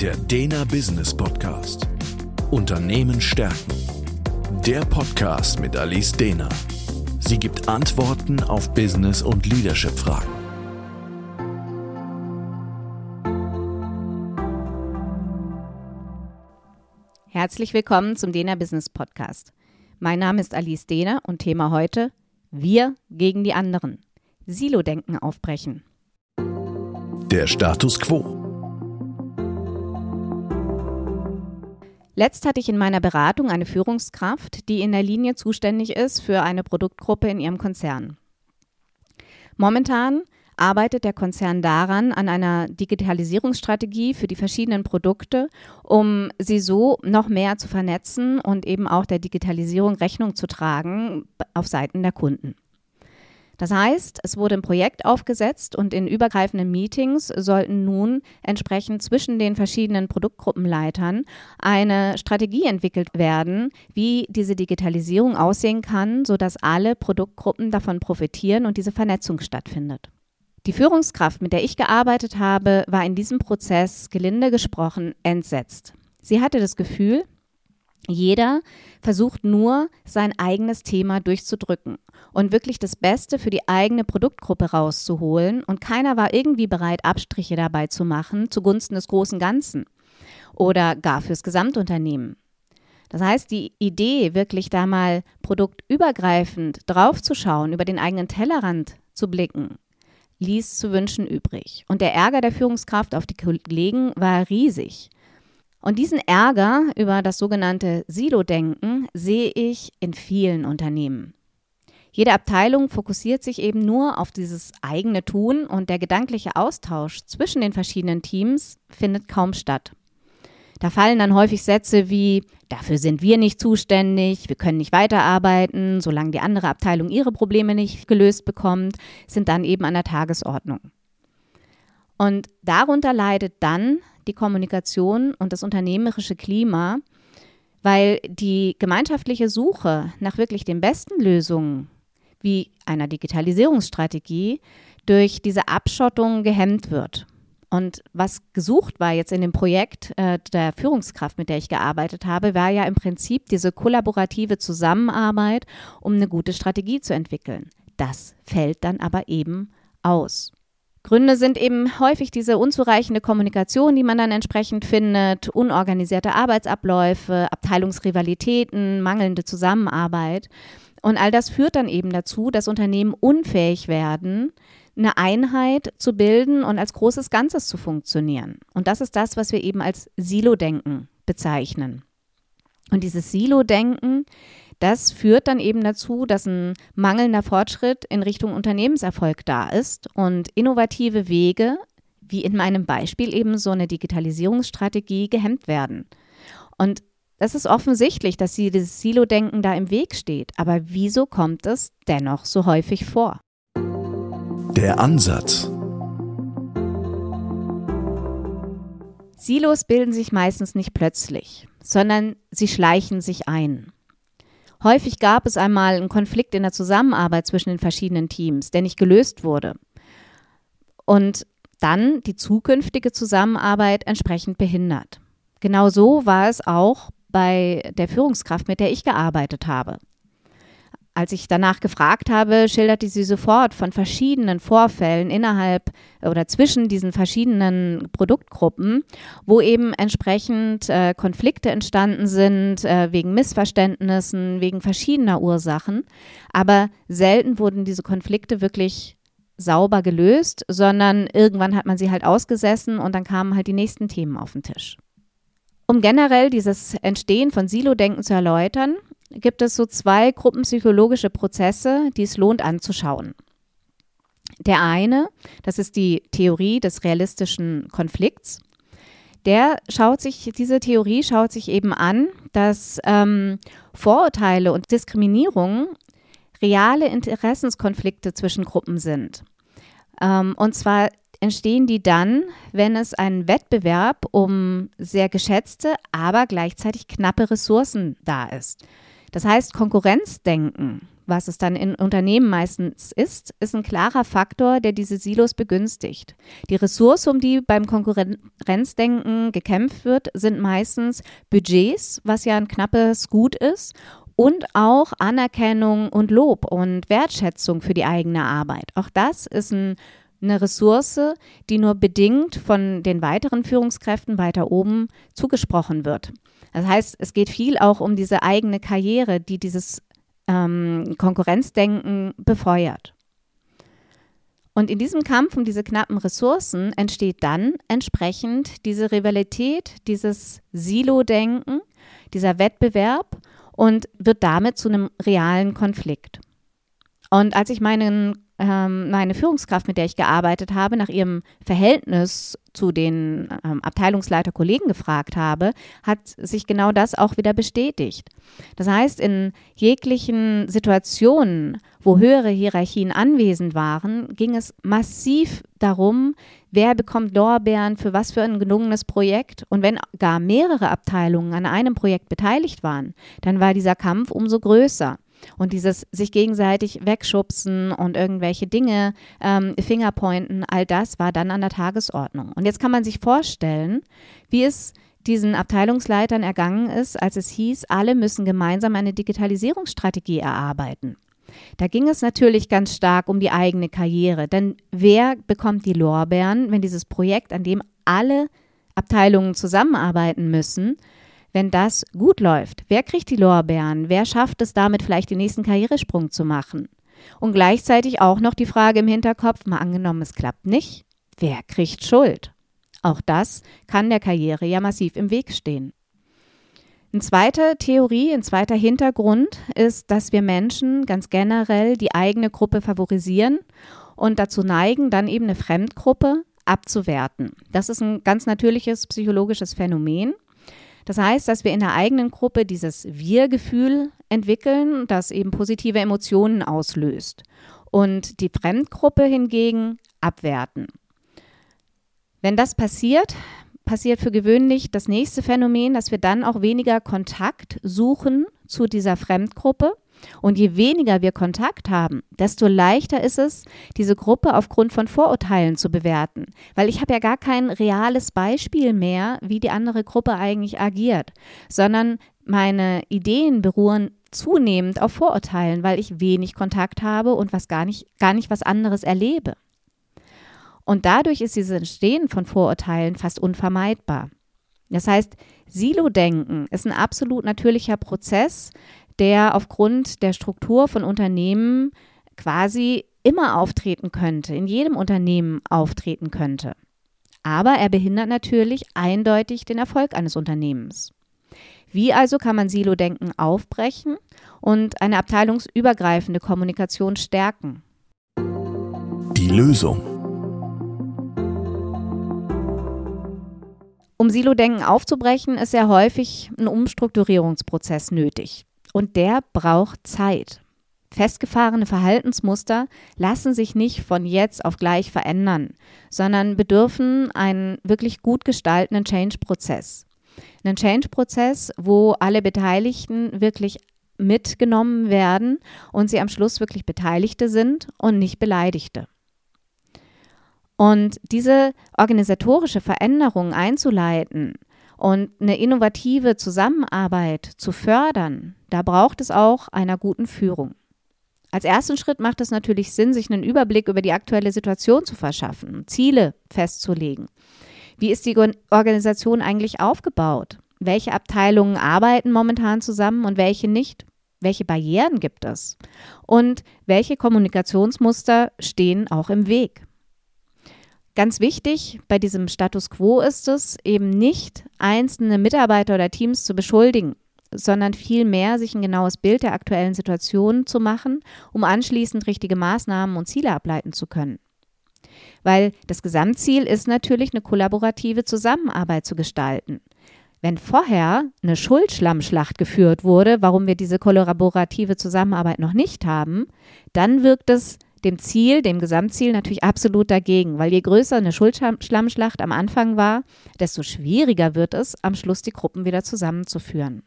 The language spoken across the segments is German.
Der Dena Business Podcast. Unternehmen stärken. Der Podcast mit Alice Dena. Sie gibt Antworten auf Business- und Leadership-Fragen. Herzlich willkommen zum Dena Business Podcast. Mein Name ist Alice Dehner und Thema heute Wir gegen die anderen. Silo-Denken aufbrechen. Der Status quo. Letzt hatte ich in meiner Beratung eine Führungskraft, die in der Linie zuständig ist für eine Produktgruppe in ihrem Konzern. Momentan arbeitet der Konzern daran, an einer Digitalisierungsstrategie für die verschiedenen Produkte, um sie so noch mehr zu vernetzen und eben auch der Digitalisierung Rechnung zu tragen auf Seiten der Kunden. Das heißt, es wurde ein Projekt aufgesetzt und in übergreifenden Meetings sollten nun entsprechend zwischen den verschiedenen Produktgruppenleitern eine Strategie entwickelt werden, wie diese Digitalisierung aussehen kann, sodass alle Produktgruppen davon profitieren und diese Vernetzung stattfindet. Die Führungskraft, mit der ich gearbeitet habe, war in diesem Prozess, gelinde gesprochen, entsetzt. Sie hatte das Gefühl, jeder versucht nur, sein eigenes Thema durchzudrücken und wirklich das Beste für die eigene Produktgruppe rauszuholen. Und keiner war irgendwie bereit, Abstriche dabei zu machen zugunsten des großen Ganzen oder gar fürs Gesamtunternehmen. Das heißt, die Idee, wirklich da mal produktübergreifend draufzuschauen, über den eigenen Tellerrand zu blicken, ließ zu wünschen übrig. Und der Ärger der Führungskraft auf die Kollegen war riesig. Und diesen Ärger über das sogenannte Silo-Denken sehe ich in vielen Unternehmen. Jede Abteilung fokussiert sich eben nur auf dieses eigene Tun und der gedankliche Austausch zwischen den verschiedenen Teams findet kaum statt. Da fallen dann häufig Sätze wie, dafür sind wir nicht zuständig, wir können nicht weiterarbeiten, solange die andere Abteilung ihre Probleme nicht gelöst bekommt, sind dann eben an der Tagesordnung. Und darunter leidet dann die Kommunikation und das unternehmerische Klima, weil die gemeinschaftliche Suche nach wirklich den besten Lösungen wie einer Digitalisierungsstrategie durch diese Abschottung gehemmt wird. Und was gesucht war jetzt in dem Projekt äh, der Führungskraft, mit der ich gearbeitet habe, war ja im Prinzip diese kollaborative Zusammenarbeit, um eine gute Strategie zu entwickeln. Das fällt dann aber eben aus. Gründe sind eben häufig diese unzureichende Kommunikation, die man dann entsprechend findet, unorganisierte Arbeitsabläufe, Abteilungsrivalitäten, mangelnde Zusammenarbeit. Und all das führt dann eben dazu, dass Unternehmen unfähig werden, eine Einheit zu bilden und als großes Ganzes zu funktionieren. Und das ist das, was wir eben als Silo-Denken bezeichnen. Und dieses Silo-Denken das führt dann eben dazu, dass ein mangelnder Fortschritt in Richtung Unternehmenserfolg da ist und innovative Wege, wie in meinem Beispiel eben so eine Digitalisierungsstrategie, gehemmt werden. Und das ist offensichtlich, dass dieses Silo-Denken da im Weg steht. Aber wieso kommt es dennoch so häufig vor? Der Ansatz. Silos bilden sich meistens nicht plötzlich, sondern sie schleichen sich ein. Häufig gab es einmal einen Konflikt in der Zusammenarbeit zwischen den verschiedenen Teams, der nicht gelöst wurde. Und dann die zukünftige Zusammenarbeit entsprechend behindert. Genau so war es auch bei der Führungskraft, mit der ich gearbeitet habe. Als ich danach gefragt habe, schilderte sie sofort von verschiedenen Vorfällen innerhalb oder zwischen diesen verschiedenen Produktgruppen, wo eben entsprechend äh, Konflikte entstanden sind, äh, wegen Missverständnissen, wegen verschiedener Ursachen. Aber selten wurden diese Konflikte wirklich sauber gelöst, sondern irgendwann hat man sie halt ausgesessen und dann kamen halt die nächsten Themen auf den Tisch. Um generell dieses Entstehen von Silo-Denken zu erläutern, gibt es so zwei gruppenpsychologische Prozesse, die es lohnt anzuschauen. Der eine, das ist die Theorie des realistischen Konflikts. Der schaut sich, diese Theorie schaut sich eben an, dass ähm, Vorurteile und Diskriminierung reale Interessenskonflikte zwischen Gruppen sind. Ähm, und zwar entstehen die dann, wenn es einen Wettbewerb um sehr geschätzte, aber gleichzeitig knappe Ressourcen da ist. Das heißt, Konkurrenzdenken was es dann in Unternehmen meistens ist, ist ein klarer Faktor, der diese Silos begünstigt. Die Ressource, um die beim Konkurrenzdenken gekämpft wird, sind meistens Budgets, was ja ein knappes Gut ist, und auch Anerkennung und Lob und Wertschätzung für die eigene Arbeit. Auch das ist ein, eine Ressource, die nur bedingt von den weiteren Führungskräften weiter oben zugesprochen wird. Das heißt, es geht viel auch um diese eigene Karriere, die dieses ähm, Konkurrenzdenken befeuert. Und in diesem Kampf um diese knappen Ressourcen entsteht dann entsprechend diese Rivalität, dieses Silo-Denken, dieser Wettbewerb und wird damit zu einem realen Konflikt. Und als ich meinen ähm, meine Führungskraft, mit der ich gearbeitet habe, nach ihrem Verhältnis zu den ähm, Abteilungsleiter-Kollegen gefragt habe, hat sich genau das auch wieder bestätigt. Das heißt, in jeglichen Situationen, wo höhere Hierarchien anwesend waren, ging es massiv darum, wer bekommt Lorbeeren für was für ein gelungenes Projekt. Und wenn gar mehrere Abteilungen an einem Projekt beteiligt waren, dann war dieser Kampf umso größer. Und dieses sich gegenseitig wegschubsen und irgendwelche Dinge, ähm, Fingerpointen, all das war dann an der Tagesordnung. Und jetzt kann man sich vorstellen, wie es diesen Abteilungsleitern ergangen ist, als es hieß, alle müssen gemeinsam eine Digitalisierungsstrategie erarbeiten. Da ging es natürlich ganz stark um die eigene Karriere, denn wer bekommt die Lorbeeren, wenn dieses Projekt, an dem alle Abteilungen zusammenarbeiten müssen, wenn das gut läuft, wer kriegt die Lorbeeren? Wer schafft es damit vielleicht den nächsten Karrieresprung zu machen? Und gleichzeitig auch noch die Frage im Hinterkopf, mal angenommen, es klappt nicht, wer kriegt Schuld? Auch das kann der Karriere ja massiv im Weg stehen. Eine zweite Theorie, ein zweiter Hintergrund ist, dass wir Menschen ganz generell die eigene Gruppe favorisieren und dazu neigen, dann eben eine Fremdgruppe abzuwerten. Das ist ein ganz natürliches psychologisches Phänomen. Das heißt, dass wir in der eigenen Gruppe dieses Wir-Gefühl entwickeln, das eben positive Emotionen auslöst. Und die Fremdgruppe hingegen abwerten. Wenn das passiert, passiert für gewöhnlich das nächste Phänomen, dass wir dann auch weniger Kontakt suchen zu dieser Fremdgruppe und je weniger wir Kontakt haben, desto leichter ist es, diese Gruppe aufgrund von Vorurteilen zu bewerten. Weil ich habe ja gar kein reales Beispiel mehr, wie die andere Gruppe eigentlich agiert, sondern meine Ideen beruhen zunehmend auf Vorurteilen, weil ich wenig Kontakt habe und was gar nicht, gar nicht was anderes erlebe. Und dadurch ist dieses Entstehen von Vorurteilen fast unvermeidbar. Das heißt, Silo-Denken ist ein absolut natürlicher Prozess, der aufgrund der Struktur von Unternehmen quasi immer auftreten könnte, in jedem Unternehmen auftreten könnte. Aber er behindert natürlich eindeutig den Erfolg eines Unternehmens. Wie also kann man Silo-Denken aufbrechen und eine abteilungsübergreifende Kommunikation stärken? Die Lösung. Um Silo-Denken aufzubrechen, ist ja häufig ein Umstrukturierungsprozess nötig. Und der braucht Zeit. Festgefahrene Verhaltensmuster lassen sich nicht von jetzt auf gleich verändern, sondern bedürfen einen wirklich gut gestaltenden Change-Prozess. Einen Change-Prozess, wo alle Beteiligten wirklich mitgenommen werden und sie am Schluss wirklich Beteiligte sind und nicht Beleidigte. Und diese organisatorische Veränderung einzuleiten, und eine innovative Zusammenarbeit zu fördern, da braucht es auch einer guten Führung. Als ersten Schritt macht es natürlich Sinn, sich einen Überblick über die aktuelle Situation zu verschaffen, Ziele festzulegen. Wie ist die Organisation eigentlich aufgebaut? Welche Abteilungen arbeiten momentan zusammen und welche nicht? Welche Barrieren gibt es? Und welche Kommunikationsmuster stehen auch im Weg? Ganz wichtig bei diesem Status quo ist es eben nicht, einzelne Mitarbeiter oder Teams zu beschuldigen, sondern vielmehr sich ein genaues Bild der aktuellen Situation zu machen, um anschließend richtige Maßnahmen und Ziele ableiten zu können. Weil das Gesamtziel ist natürlich, eine kollaborative Zusammenarbeit zu gestalten. Wenn vorher eine Schuldschlammschlacht geführt wurde, warum wir diese kollaborative Zusammenarbeit noch nicht haben, dann wirkt es dem Ziel, dem Gesamtziel natürlich absolut dagegen, weil je größer eine Schuldschlammschlacht am Anfang war, desto schwieriger wird es, am Schluss die Gruppen wieder zusammenzuführen.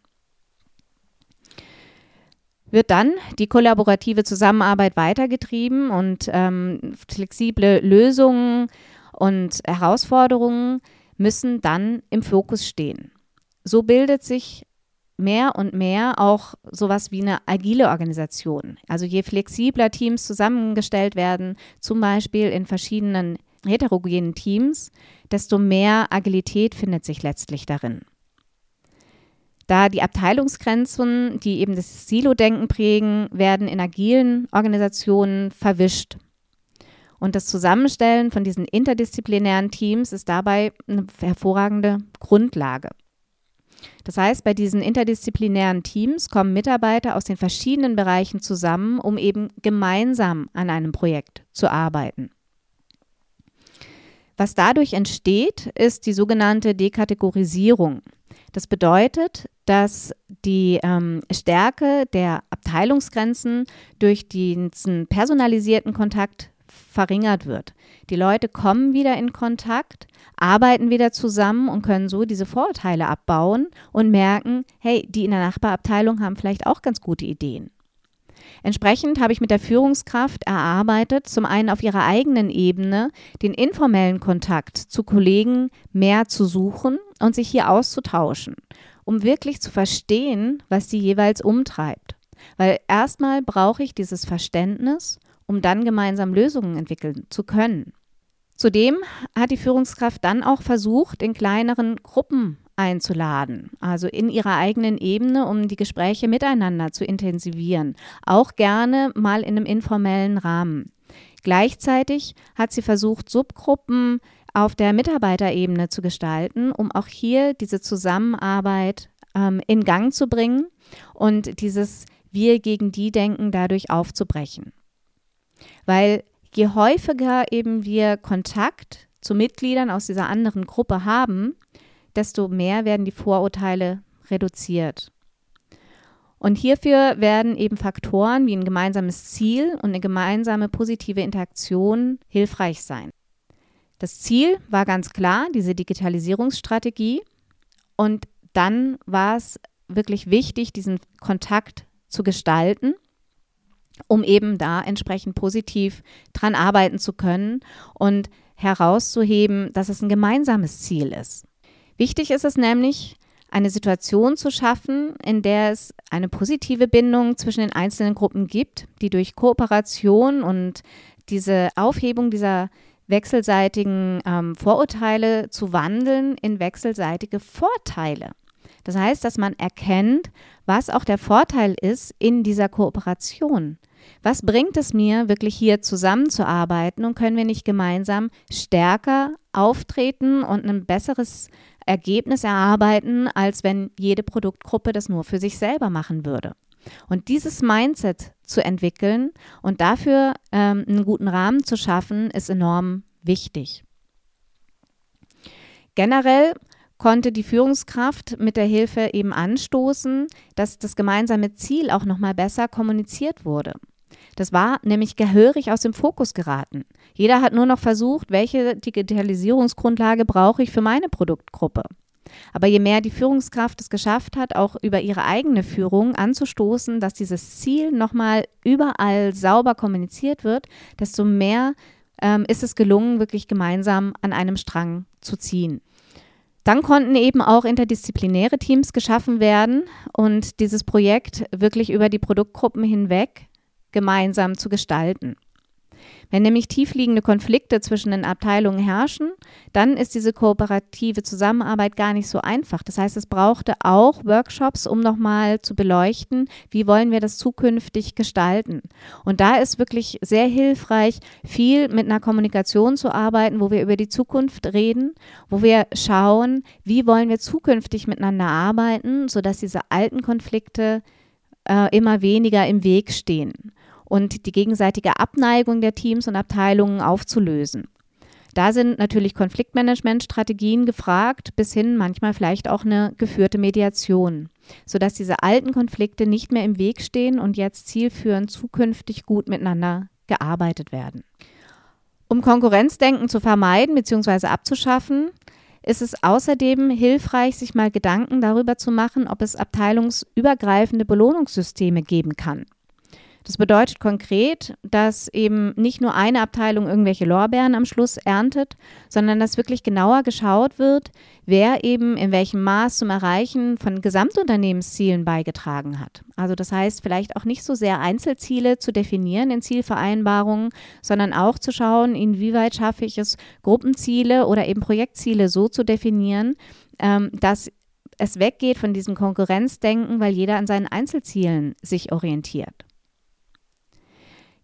wird dann die kollaborative Zusammenarbeit weitergetrieben und ähm, flexible Lösungen und Herausforderungen müssen dann im Fokus stehen. So bildet sich mehr und mehr auch sowas wie eine agile Organisation. Also je flexibler Teams zusammengestellt werden, zum Beispiel in verschiedenen heterogenen Teams, desto mehr Agilität findet sich letztlich darin. Da die Abteilungsgrenzen, die eben das Silo-Denken prägen, werden in agilen Organisationen verwischt. Und das Zusammenstellen von diesen interdisziplinären Teams ist dabei eine hervorragende Grundlage. Das heißt, bei diesen interdisziplinären Teams kommen Mitarbeiter aus den verschiedenen Bereichen zusammen, um eben gemeinsam an einem Projekt zu arbeiten. Was dadurch entsteht, ist die sogenannte Dekategorisierung. Das bedeutet, dass die ähm, Stärke der Abteilungsgrenzen durch diesen personalisierten Kontakt verringert wird. Die Leute kommen wieder in Kontakt, arbeiten wieder zusammen und können so diese Vorurteile abbauen und merken, hey, die in der Nachbarabteilung haben vielleicht auch ganz gute Ideen. Entsprechend habe ich mit der Führungskraft erarbeitet, zum einen auf ihrer eigenen Ebene den informellen Kontakt zu Kollegen mehr zu suchen und sich hier auszutauschen, um wirklich zu verstehen, was sie jeweils umtreibt. Weil erstmal brauche ich dieses Verständnis um dann gemeinsam Lösungen entwickeln zu können. Zudem hat die Führungskraft dann auch versucht, in kleineren Gruppen einzuladen, also in ihrer eigenen Ebene, um die Gespräche miteinander zu intensivieren, auch gerne mal in einem informellen Rahmen. Gleichzeitig hat sie versucht, Subgruppen auf der Mitarbeiterebene zu gestalten, um auch hier diese Zusammenarbeit ähm, in Gang zu bringen und dieses Wir gegen die Denken dadurch aufzubrechen. Weil je häufiger eben wir Kontakt zu Mitgliedern aus dieser anderen Gruppe haben, desto mehr werden die Vorurteile reduziert. Und hierfür werden eben Faktoren wie ein gemeinsames Ziel und eine gemeinsame positive Interaktion hilfreich sein. Das Ziel war ganz klar, diese Digitalisierungsstrategie. Und dann war es wirklich wichtig, diesen Kontakt zu gestalten um eben da entsprechend positiv dran arbeiten zu können und herauszuheben, dass es ein gemeinsames Ziel ist. Wichtig ist es nämlich, eine Situation zu schaffen, in der es eine positive Bindung zwischen den einzelnen Gruppen gibt, die durch Kooperation und diese Aufhebung dieser wechselseitigen ähm, Vorurteile zu wandeln in wechselseitige Vorteile. Das heißt, dass man erkennt, was auch der Vorteil ist in dieser Kooperation. Was bringt es mir, wirklich hier zusammenzuarbeiten und können wir nicht gemeinsam stärker auftreten und ein besseres Ergebnis erarbeiten, als wenn jede Produktgruppe das nur für sich selber machen würde? Und dieses Mindset zu entwickeln und dafür ähm, einen guten Rahmen zu schaffen, ist enorm wichtig. Generell konnte die Führungskraft mit der Hilfe eben anstoßen, dass das gemeinsame Ziel auch noch mal besser kommuniziert wurde. Das war nämlich gehörig aus dem Fokus geraten. Jeder hat nur noch versucht, welche Digitalisierungsgrundlage brauche ich für meine Produktgruppe. Aber je mehr die Führungskraft es geschafft hat, auch über ihre eigene Führung anzustoßen, dass dieses Ziel nochmal überall sauber kommuniziert wird, desto mehr ähm, ist es gelungen, wirklich gemeinsam an einem Strang zu ziehen. Dann konnten eben auch interdisziplinäre Teams geschaffen werden und dieses Projekt wirklich über die Produktgruppen hinweg gemeinsam zu gestalten. Wenn nämlich tiefliegende Konflikte zwischen den Abteilungen herrschen, dann ist diese kooperative Zusammenarbeit gar nicht so einfach. Das heißt, es brauchte auch Workshops, um nochmal zu beleuchten, wie wollen wir das zukünftig gestalten. Und da ist wirklich sehr hilfreich, viel mit einer Kommunikation zu arbeiten, wo wir über die Zukunft reden, wo wir schauen, wie wollen wir zukünftig miteinander arbeiten, sodass diese alten Konflikte äh, immer weniger im Weg stehen und die gegenseitige Abneigung der Teams und Abteilungen aufzulösen. Da sind natürlich Konfliktmanagementstrategien gefragt, bis hin manchmal vielleicht auch eine geführte Mediation, sodass diese alten Konflikte nicht mehr im Weg stehen und jetzt zielführend zukünftig gut miteinander gearbeitet werden. Um Konkurrenzdenken zu vermeiden bzw. abzuschaffen, ist es außerdem hilfreich, sich mal Gedanken darüber zu machen, ob es abteilungsübergreifende Belohnungssysteme geben kann. Das bedeutet konkret, dass eben nicht nur eine Abteilung irgendwelche Lorbeeren am Schluss erntet, sondern dass wirklich genauer geschaut wird, wer eben in welchem Maß zum Erreichen von Gesamtunternehmenszielen beigetragen hat. Also das heißt, vielleicht auch nicht so sehr Einzelziele zu definieren in Zielvereinbarungen, sondern auch zu schauen, inwieweit schaffe ich es, Gruppenziele oder eben Projektziele so zu definieren, ähm, dass es weggeht von diesem Konkurrenzdenken, weil jeder an seinen Einzelzielen sich orientiert.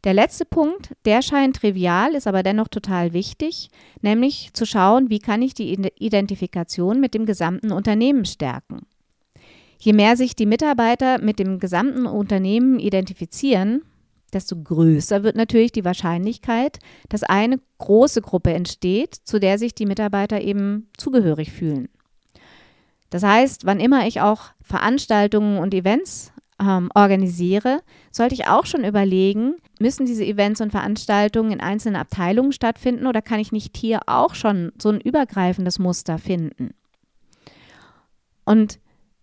Der letzte Punkt, der scheint trivial, ist aber dennoch total wichtig, nämlich zu schauen, wie kann ich die Identifikation mit dem gesamten Unternehmen stärken. Je mehr sich die Mitarbeiter mit dem gesamten Unternehmen identifizieren, desto größer wird natürlich die Wahrscheinlichkeit, dass eine große Gruppe entsteht, zu der sich die Mitarbeiter eben zugehörig fühlen. Das heißt, wann immer ich auch Veranstaltungen und Events ähm, organisiere, sollte ich auch schon überlegen, müssen diese Events und Veranstaltungen in einzelnen Abteilungen stattfinden oder kann ich nicht hier auch schon so ein übergreifendes Muster finden? Und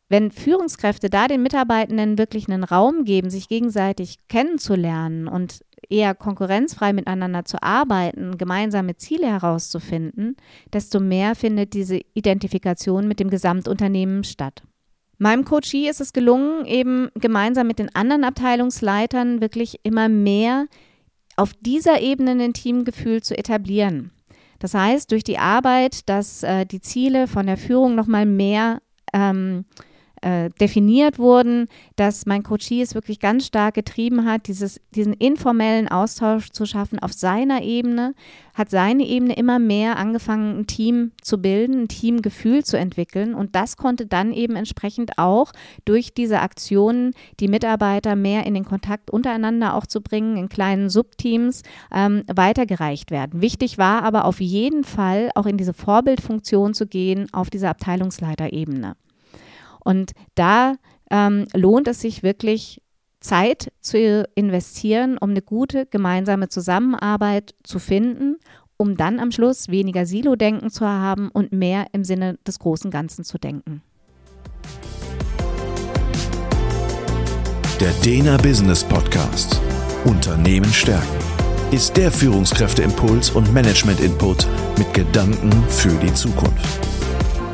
wenn Führungskräfte da den Mitarbeitenden wirklich einen Raum geben, sich gegenseitig kennenzulernen und eher konkurrenzfrei miteinander zu arbeiten, gemeinsame Ziele herauszufinden, desto mehr findet diese Identifikation mit dem Gesamtunternehmen statt. Meinem Coachie ist es gelungen, eben gemeinsam mit den anderen Abteilungsleitern wirklich immer mehr auf dieser Ebene ein Teamgefühl zu etablieren. Das heißt, durch die Arbeit, dass äh, die Ziele von der Führung nochmal mehr ähm, äh, definiert wurden, dass mein Coachie es wirklich ganz stark getrieben hat, dieses, diesen informellen Austausch zu schaffen auf seiner Ebene, hat seine Ebene immer mehr angefangen, ein Team zu bilden, ein Teamgefühl zu entwickeln und das konnte dann eben entsprechend auch durch diese Aktionen die Mitarbeiter mehr in den Kontakt untereinander auch zu bringen, in kleinen Subteams ähm, weitergereicht werden. Wichtig war aber auf jeden Fall auch in diese Vorbildfunktion zu gehen auf dieser Abteilungsleiterebene. Und da ähm, lohnt es sich wirklich, Zeit zu investieren, um eine gute gemeinsame Zusammenarbeit zu finden, um dann am Schluss weniger Silo-Denken zu haben und mehr im Sinne des großen Ganzen zu denken. Der Dena Business Podcast Unternehmen stärken ist der Führungskräfteimpuls und Management-Input mit Gedanken für die Zukunft.